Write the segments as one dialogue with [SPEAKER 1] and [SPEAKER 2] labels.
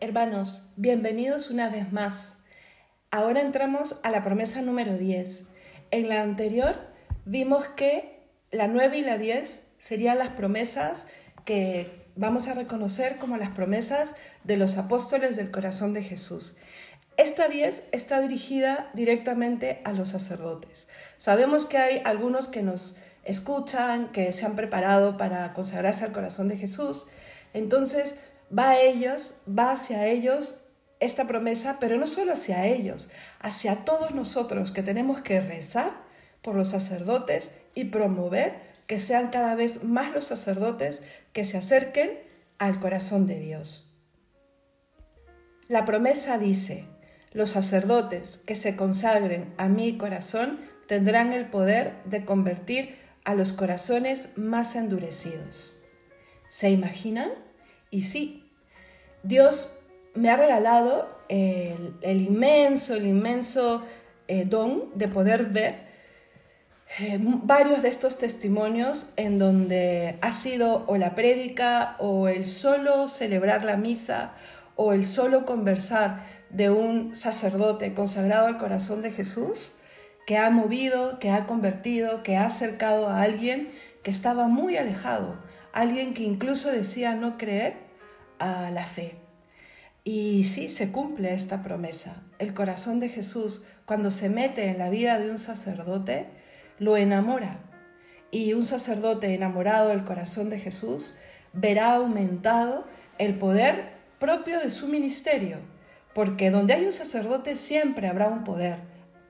[SPEAKER 1] Hermanos, bienvenidos una vez más. Ahora entramos a la promesa número 10. En la anterior vimos que la 9 y la 10 serían las promesas que vamos a reconocer como las promesas de los apóstoles del corazón de Jesús. Esta 10 está dirigida directamente a los sacerdotes. Sabemos que hay algunos que nos escuchan, que se han preparado para consagrarse al corazón de Jesús. Entonces, va a ellos, va hacia ellos esta promesa, pero no solo hacia ellos, hacia todos nosotros que tenemos que rezar por los sacerdotes y promover que sean cada vez más los sacerdotes que se acerquen al corazón de Dios. La promesa dice, los sacerdotes que se consagren a mi corazón tendrán el poder de convertir a los corazones más endurecidos. ¿Se imaginan? Y sí, Dios me ha regalado el, inmenso, el inmenso eh, don de poder ver eh, varios de estos testimonios en donde ha sido o la prédica o el solo celebrar la misa o el solo conversar de un sacerdote consagrado al corazón de Jesús que ha movido, que ha convertido, que ha acercado a alguien que estaba muy alejado, alguien que incluso decía no creer a la fe. Y si se cumple esta promesa. El corazón de Jesús, cuando se mete en la vida de un sacerdote, lo enamora. Y un sacerdote enamorado del corazón de Jesús verá aumentado el poder propio de su ministerio. Porque donde hay un sacerdote siempre habrá un poder.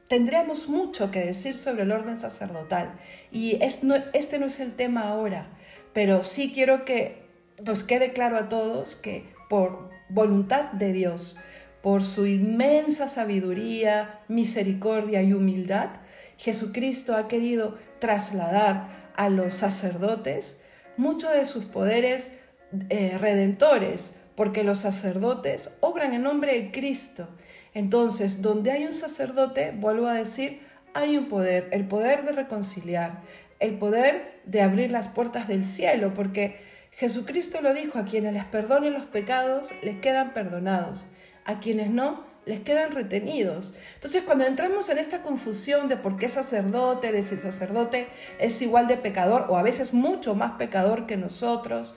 [SPEAKER 1] Tendríamos mucho que decir sobre el orden sacerdotal. Y este no es el tema ahora. Pero sí quiero que nos quede claro a todos que por voluntad de Dios, por su inmensa sabiduría, misericordia y humildad, Jesucristo ha querido trasladar a los sacerdotes muchos de sus poderes eh, redentores, porque los sacerdotes obran en nombre de Cristo. Entonces, donde hay un sacerdote, vuelvo a decir, hay un poder, el poder de reconciliar, el poder de abrir las puertas del cielo, porque Jesucristo lo dijo, a quienes les perdonen los pecados, les quedan perdonados, a quienes no, les quedan retenidos. Entonces, cuando entramos en esta confusión de por qué sacerdote, de si sacerdote es igual de pecador o a veces mucho más pecador que nosotros,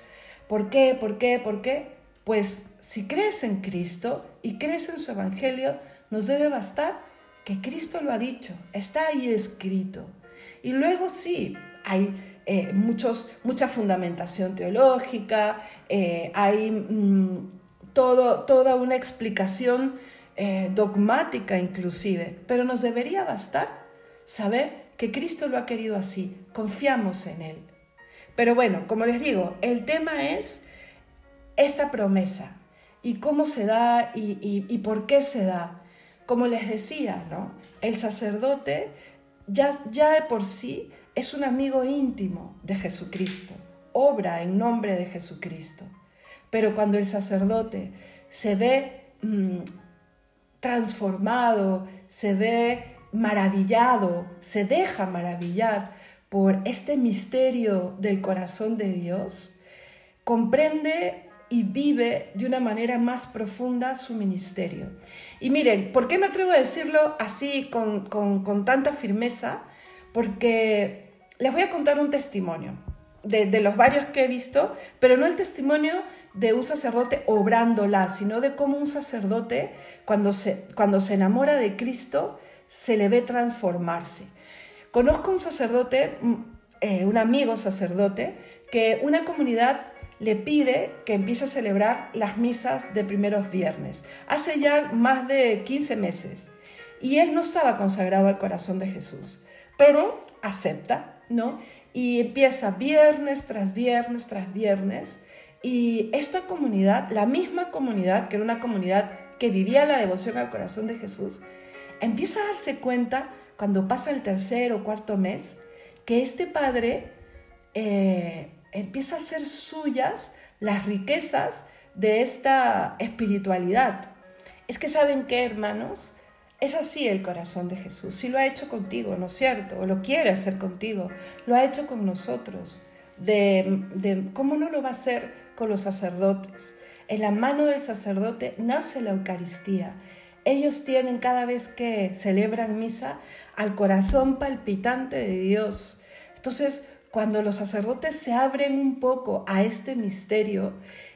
[SPEAKER 1] ¿por qué? ¿Por qué? ¿Por qué? Pues si crees en Cristo y crees en su evangelio, nos debe bastar que Cristo lo ha dicho, está ahí escrito. Y luego sí, hay eh, muchos, mucha fundamentación teológica, eh, hay mm, toda una explicación eh, dogmática inclusive, pero nos debería bastar saber que Cristo lo ha querido así, confiamos en Él. Pero bueno, como les digo, el tema es esta promesa y cómo se da y, por qué se da. Como les decía, El sacerdote ya, ya de por sí es un amigo íntimo de Jesucristo, obra en nombre de Jesucristo. Pero cuando el sacerdote se ve mm, transformado, se ve maravillado, se deja maravillar por este misterio del corazón de Dios, comprende y vive de una manera más profunda su ministerio. Y miren, ¿por qué me atrevo a decirlo así con, con tanta firmeza? Porque les voy a contar un testimonio de, los varios que he visto, pero no el testimonio de un sacerdote obrándola, sino de cómo un sacerdote, cuando se, cuando se enamora de Cristo, se le ve transformarse. Conozco un sacerdote, mm, eh, un amigo sacerdote, que una comunidad le pide que empiece a celebrar las misas de primeros viernes, hace ya más de 15 meses, y él no estaba consagrado al corazón de Jesús pero acepta, ¿no? Y empieza viernes tras viernes tras viernes. Y esta comunidad, la misma comunidad, que era una comunidad que vivía la devoción al corazón de Jesús, empieza a darse cuenta cuando pasa el tercer o cuarto mes que este padre eh, empieza a hacer suyas las riquezas de esta espiritualidad. Es que saben qué, hermanos, es así el corazón de Jesús. Si lo ha hecho contigo, ¿no es cierto? O lo quiere hacer contigo. Lo ha hecho con nosotros. De, ¿Cómo no lo va a hacer con los sacerdotes? En la mano del sacerdote nace la Eucaristía. Ellos tienen cada vez que celebran misa al corazón palpitante de Dios. Entonces, cuando los sacerdotes se abren un poco a este misterio,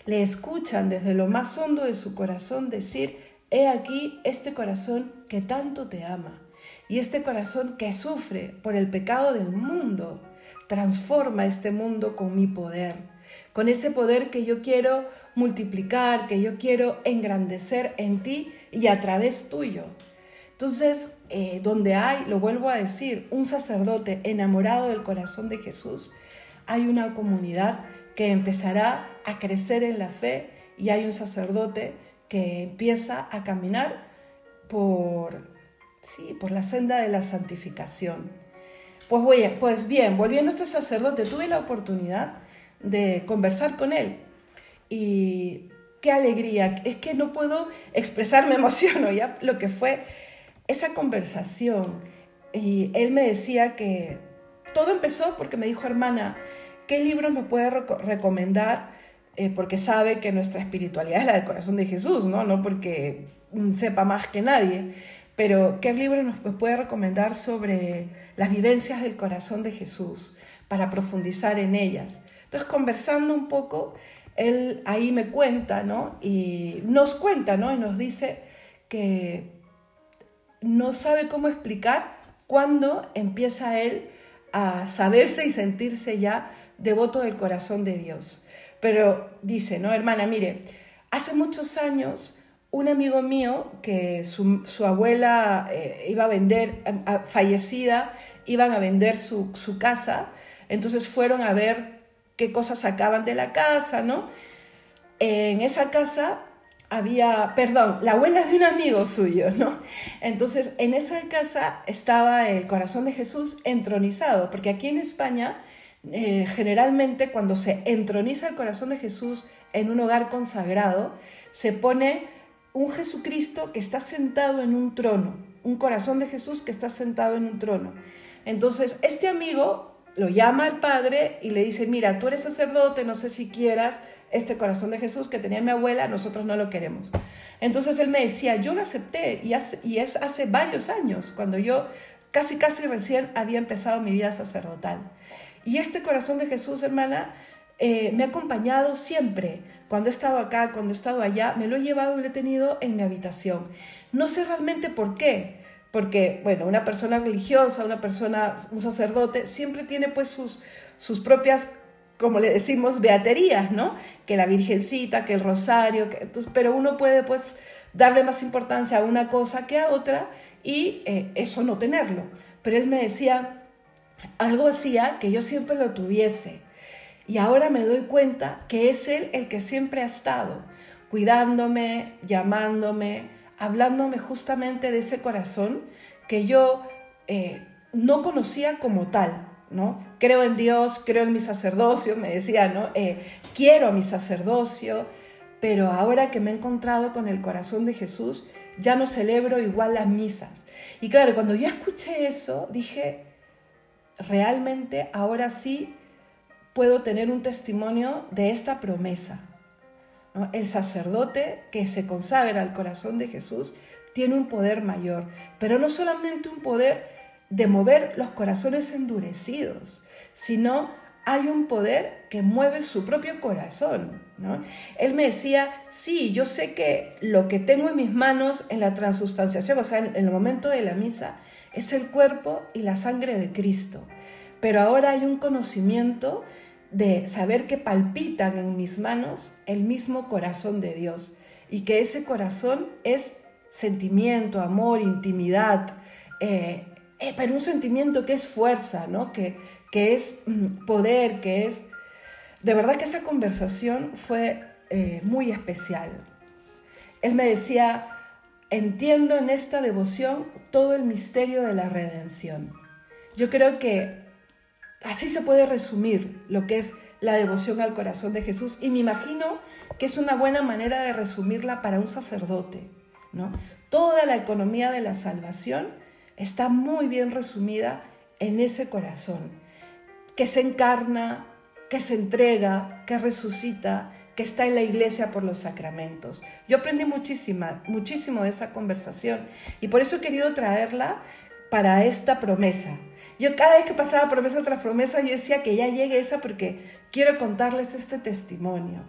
[SPEAKER 1] le escuchan desde lo más hondo de su corazón decir, He aquí este corazón que tanto te ama y este corazón que sufre por el pecado del mundo. Transforma este mundo con mi poder, con ese poder que yo quiero multiplicar, que yo quiero engrandecer en ti y a través tuyo. Entonces, eh, donde hay, lo vuelvo a decir, un sacerdote enamorado del corazón de Jesús, hay una comunidad que empezará a crecer en la fe y hay un sacerdote empieza a caminar por, sí, por la senda de la santificación. Pues, pues, bien, volviendo a este sacerdote, tuve la oportunidad de conversar con él y qué alegría, es que no puedo expresar, me emociono ya lo que fue esa conversación. Y él me decía que todo empezó porque me dijo, hermana, ¿qué libro me puede recomendar porque sabe que nuestra espiritualidad es la del corazón de Jesús, ¿no? No porque sepa más que nadie. Pero, ¿qué libro nos pues, puede recomendar sobre las vivencias del corazón de Jesús para profundizar en ellas? Entonces, conversando un poco, él ahí me cuenta, ¿no? Y nos cuenta, ¿no? Y nos dice que no sabe cómo explicar cuándo empieza él a saberse y sentirse ya devoto del corazón de Dios. Pero dice, ¿no? Hermana, mire, hace muchos años un amigo mío que su, abuela eh, iba a vender, fallecida, iban a vender su, su casa, entonces fueron a ver qué cosas sacaban de la casa, ¿no? En esa casa había, perdón, la abuela de un amigo suyo, ¿no? Entonces, en esa casa estaba el corazón de Jesús entronizado, porque aquí en España eh, generalmente cuando se entroniza el corazón de Jesús en un hogar consagrado, se pone un Jesucristo que está sentado en un trono, un corazón de Jesús que está sentado en un trono. Entonces, este amigo lo llama al padre y le dice, mira, tú eres sacerdote, no sé si quieras este corazón de Jesús que tenía mi abuela, nosotros no lo queremos. Entonces él me decía, yo lo acepté y es hace varios años, cuando yo Casi, casi recién había empezado mi vida sacerdotal. Y este corazón de Jesús, hermana, eh, me ha acompañado siempre. Cuando he estado acá, cuando he estado allá, me lo he llevado y lo he tenido en mi habitación. No sé realmente por qué, porque, bueno, una persona religiosa, una persona, un sacerdote, siempre tiene pues sus, sus propias, como le decimos, beaterías, ¿no? Que la Virgencita, que el Rosario, pero uno puede pues darle más importancia a una cosa que a otra y eh, eso no tenerlo. Pero él me decía, algo hacía que yo siempre lo tuviese. Y ahora me doy cuenta que es él el que siempre ha estado, cuidándome, llamándome, hablándome justamente de ese corazón que yo eh, no conocía como tal, ¿no? Creo en Dios, creo en mi sacerdocio, me decía, ¿no? Eh, quiero mi sacerdocio, pero ahora que me he encontrado con el corazón de Jesús, ya no celebro igual las misas. Y claro, cuando yo escuché eso, dije, realmente ahora sí puedo tener un testimonio de esta promesa. El sacerdote que se consagra al corazón de Jesús tiene un poder mayor, pero no solamente un poder de mover los corazones endurecidos, sino hay un poder que mueve su propio corazón. ¿no? Él me decía, sí, yo sé que lo que tengo en mis manos en la transustanciación, o sea, en, el momento de la misa, es el cuerpo y la sangre de Cristo. Pero ahora hay un conocimiento de saber que palpitan en mis manos el mismo corazón de Dios y que ese corazón es sentimiento, amor, intimidad, eh, eh, pero un sentimiento que es fuerza, ¿no? que, que es mm, poder, que es... De verdad que esa conversación fue eh, muy especial. Él me decía, entiendo en esta devoción todo el misterio de la redención. Yo creo que así se puede resumir lo que es la devoción al corazón de Jesús y me imagino que es una buena manera de resumirla para un sacerdote, ¿no? Toda la economía de la salvación está muy bien resumida en ese corazón que se encarna, que se entrega, que resucita, que está en la iglesia por los sacramentos. Yo aprendí muchísima, muchísimo de esa conversación y por eso he querido traerla para esta promesa. Yo cada vez que pasaba promesa tras promesa, yo decía que ya llegue esa porque quiero contarles este testimonio.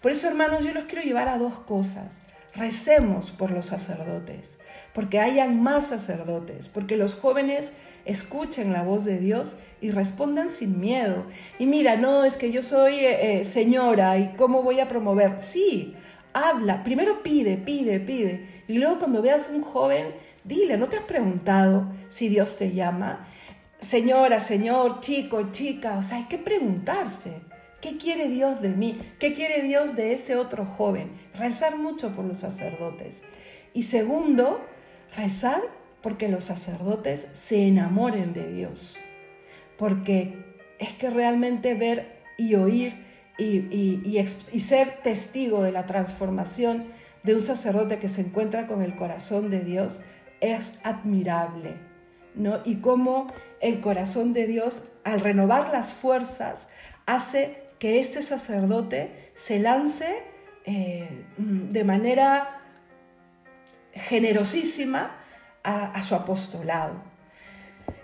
[SPEAKER 1] Por eso, hermanos, yo los quiero llevar a dos cosas. Recemos por los sacerdotes porque hayan más sacerdotes, porque los jóvenes escuchen la voz de Dios y respondan sin miedo. Y mira, no, es que yo soy eh, eh, señora y cómo voy a promover. Sí, habla, primero pide, pide, pide. Y luego cuando veas a un joven, dile, ¿no te has preguntado si Dios te llama? Señora, señor, chico, chica, o sea, hay que preguntarse. ¿Qué quiere Dios de mí? ¿Qué quiere Dios de ese otro joven? Rezar mucho por los sacerdotes. Y segundo, Rezar porque los sacerdotes se enamoren de Dios, porque es que realmente ver y oír y, ser testigo de la transformación de un sacerdote que se encuentra con el corazón de Dios es admirable, ¿no? Y cómo el corazón de Dios, al renovar las fuerzas, hace que este sacerdote se lance eh, de manera generosísima a, su apostolado.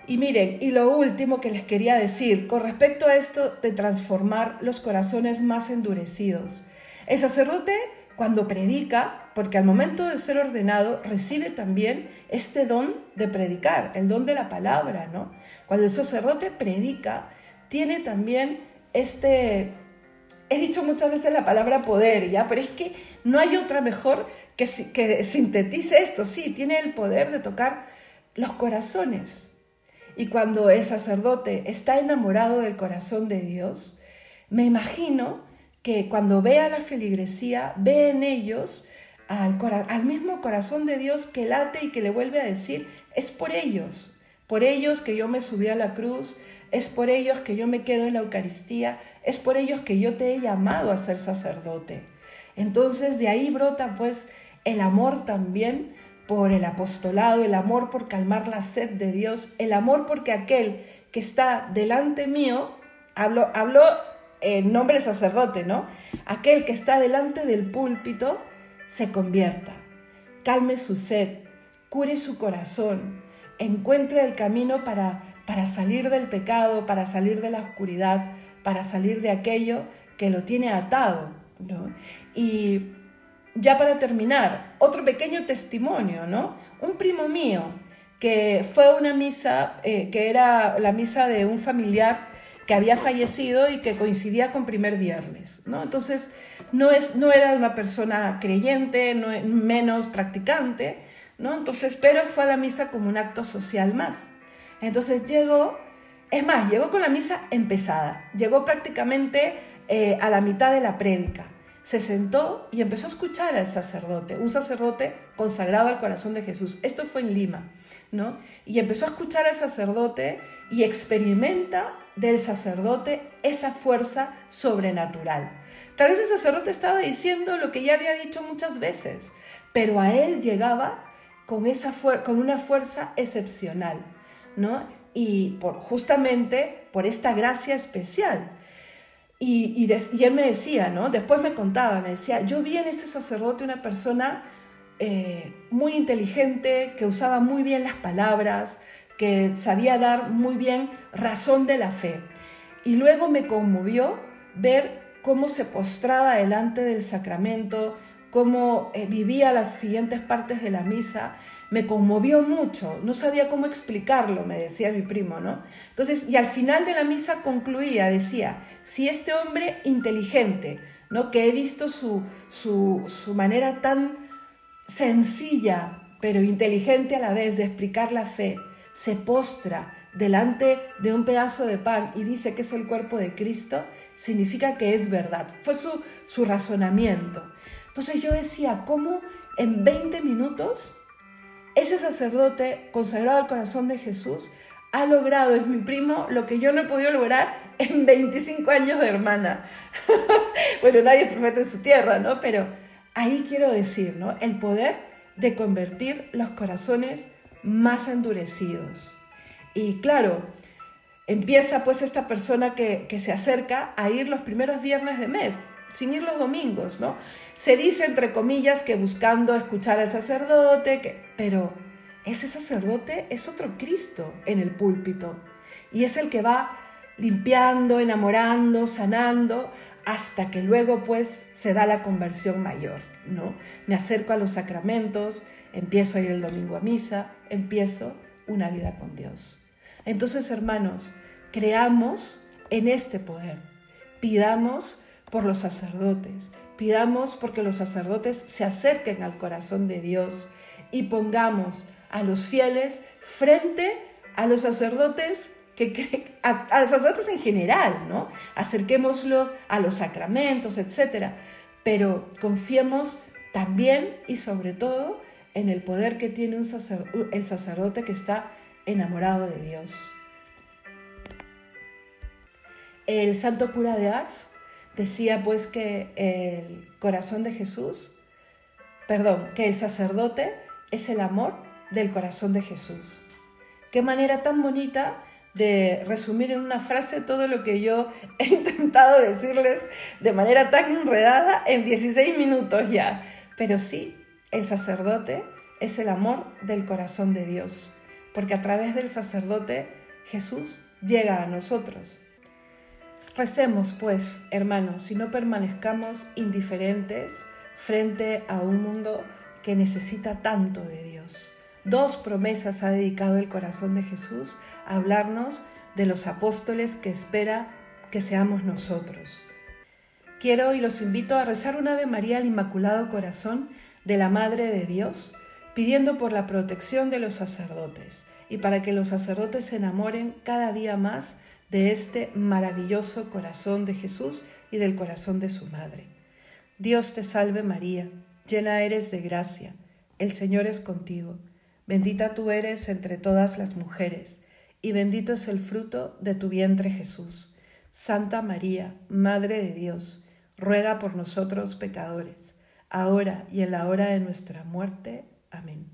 [SPEAKER 1] Y miren, y lo último que les quería decir con respecto a esto de transformar los corazones más endurecidos. El sacerdote cuando predica, porque al momento de ser ordenado recibe también este don de predicar, el don de la palabra, ¿no? Cuando el sacerdote predica, tiene también este he dicho muchas veces la palabra poder, ¿ya? Pero es que no hay otra mejor que, sintetice esto. Sí, tiene el poder de tocar los corazones. Y cuando el sacerdote está enamorado del corazón de Dios, me imagino que cuando ve a la feligresía, ve en ellos al, al mismo corazón de Dios que late y que le vuelve a decir, es por ellos, por ellos que yo me subí a la cruz, es por ellos que yo me quedo en la Eucaristía, es por ellos que yo te he llamado a ser sacerdote. Entonces de ahí brota pues el amor también por el apostolado, el amor por calmar la sed de Dios, el amor porque aquel que está delante mío, habló hablo en nombre del sacerdote, ¿no? Aquel que está delante del púlpito se convierta, calme su sed, cure su corazón, encuentre el camino para, para salir del pecado, para salir de la oscuridad, para salir de aquello que lo tiene atado. Y ya para terminar, otro pequeño testimonio, ¿no? Un primo mío que fue a una misa, eh, que era la misa de un familiar que había fallecido y que coincidía con primer viernes, ¿no? Entonces, no, es, no era una persona creyente, no, menos practicante, entonces, pero fue a la misa como un acto social más. Entonces llegó, es más, llegó con la misa empezada, llegó prácticamente eh, a la mitad de la prédica. Se sentó y empezó a escuchar al sacerdote, un sacerdote consagrado al corazón de Jesús. Esto fue en Lima, ¿no? Y empezó a escuchar al sacerdote y experimenta del sacerdote esa fuerza sobrenatural. Tal vez el sacerdote estaba diciendo lo que ya había dicho muchas veces, pero a él llegaba con, esa con una fuerza excepcional, ¿no? Y por, justamente por esta gracia especial. Y, él me decía, ¿no? Después me contaba, me decía, yo vi en este sacerdote una persona eh, muy inteligente, que usaba muy bien las palabras, que sabía dar muy bien razón de la fe. Y luego me conmovió ver cómo se postraba delante del sacramento, cómo eh, vivía las siguientes partes de la misa, me conmovió mucho, no sabía cómo explicarlo, me decía mi primo, ¿no? Entonces, y al final de la misa concluía, decía, si este hombre inteligente, ¿no? Que he visto su, su, manera tan sencilla, pero inteligente a la vez de explicar la fe, se postra delante de un pedazo de pan y dice que es el cuerpo de Cristo, significa que es verdad. Fue su, su razonamiento. Entonces yo decía, ¿cómo en 20 minutos ese sacerdote consagrado al corazón de Jesús ha logrado, es mi primo, lo que yo no he podido lograr en 25 años de hermana. bueno, nadie promete en su tierra, ¿no? Pero ahí quiero decir, ¿no? El poder de convertir los corazones más endurecidos. Y claro, empieza pues esta persona que, que se acerca a ir los primeros viernes de mes sin ir los domingos, ¿no? Se dice, entre comillas, que buscando escuchar al sacerdote, que... pero ese sacerdote es otro Cristo en el púlpito y es el que va limpiando, enamorando, sanando, hasta que luego pues se da la conversión mayor, ¿no? Me acerco a los sacramentos, empiezo a ir el domingo a misa, empiezo una vida con Dios. Entonces, hermanos, creamos en este poder, pidamos por los sacerdotes. Pidamos porque los sacerdotes se acerquen al corazón de Dios y pongamos a los fieles frente a los sacerdotes que, a, sacerdotes en general, ¿no? Acerquémoslos a los sacramentos, etcétera, pero confiemos también y sobre todo en el poder que tiene el sacerdote que está enamorado de Dios. El santo cura de Ars Decía pues que el corazón de Jesús, perdón, que el sacerdote es el amor del corazón de Jesús. Qué manera tan bonita de resumir en una frase todo lo que yo he intentado decirles de manera tan enredada en 16 minutos ya. Pero sí, el sacerdote es el amor del corazón de Dios, porque a través del sacerdote Jesús llega a nosotros. Recemos, pues, hermanos, y no permanezcamos indiferentes frente a un mundo que necesita tanto de Dios. Dos promesas ha dedicado el corazón de Jesús a hablarnos de los apóstoles que espera que seamos nosotros. Quiero y los invito a rezar un Ave María al Inmaculado Corazón de la Madre de Dios, pidiendo por la protección de los sacerdotes y para que los sacerdotes se enamoren cada día más de este maravilloso corazón de Jesús y del corazón de su madre. Dios te salve María, llena eres de gracia, el Señor es contigo, bendita tú eres entre todas las mujeres, y bendito es el fruto de tu vientre Jesús. Santa María, Madre de Dios, ruega por nosotros pecadores, ahora y en la hora de nuestra muerte. Amén.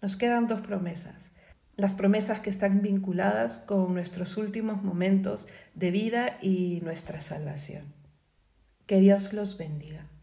[SPEAKER 1] Nos quedan dos promesas las promesas que están vinculadas con nuestros últimos momentos de vida y nuestra salvación. Que Dios los bendiga.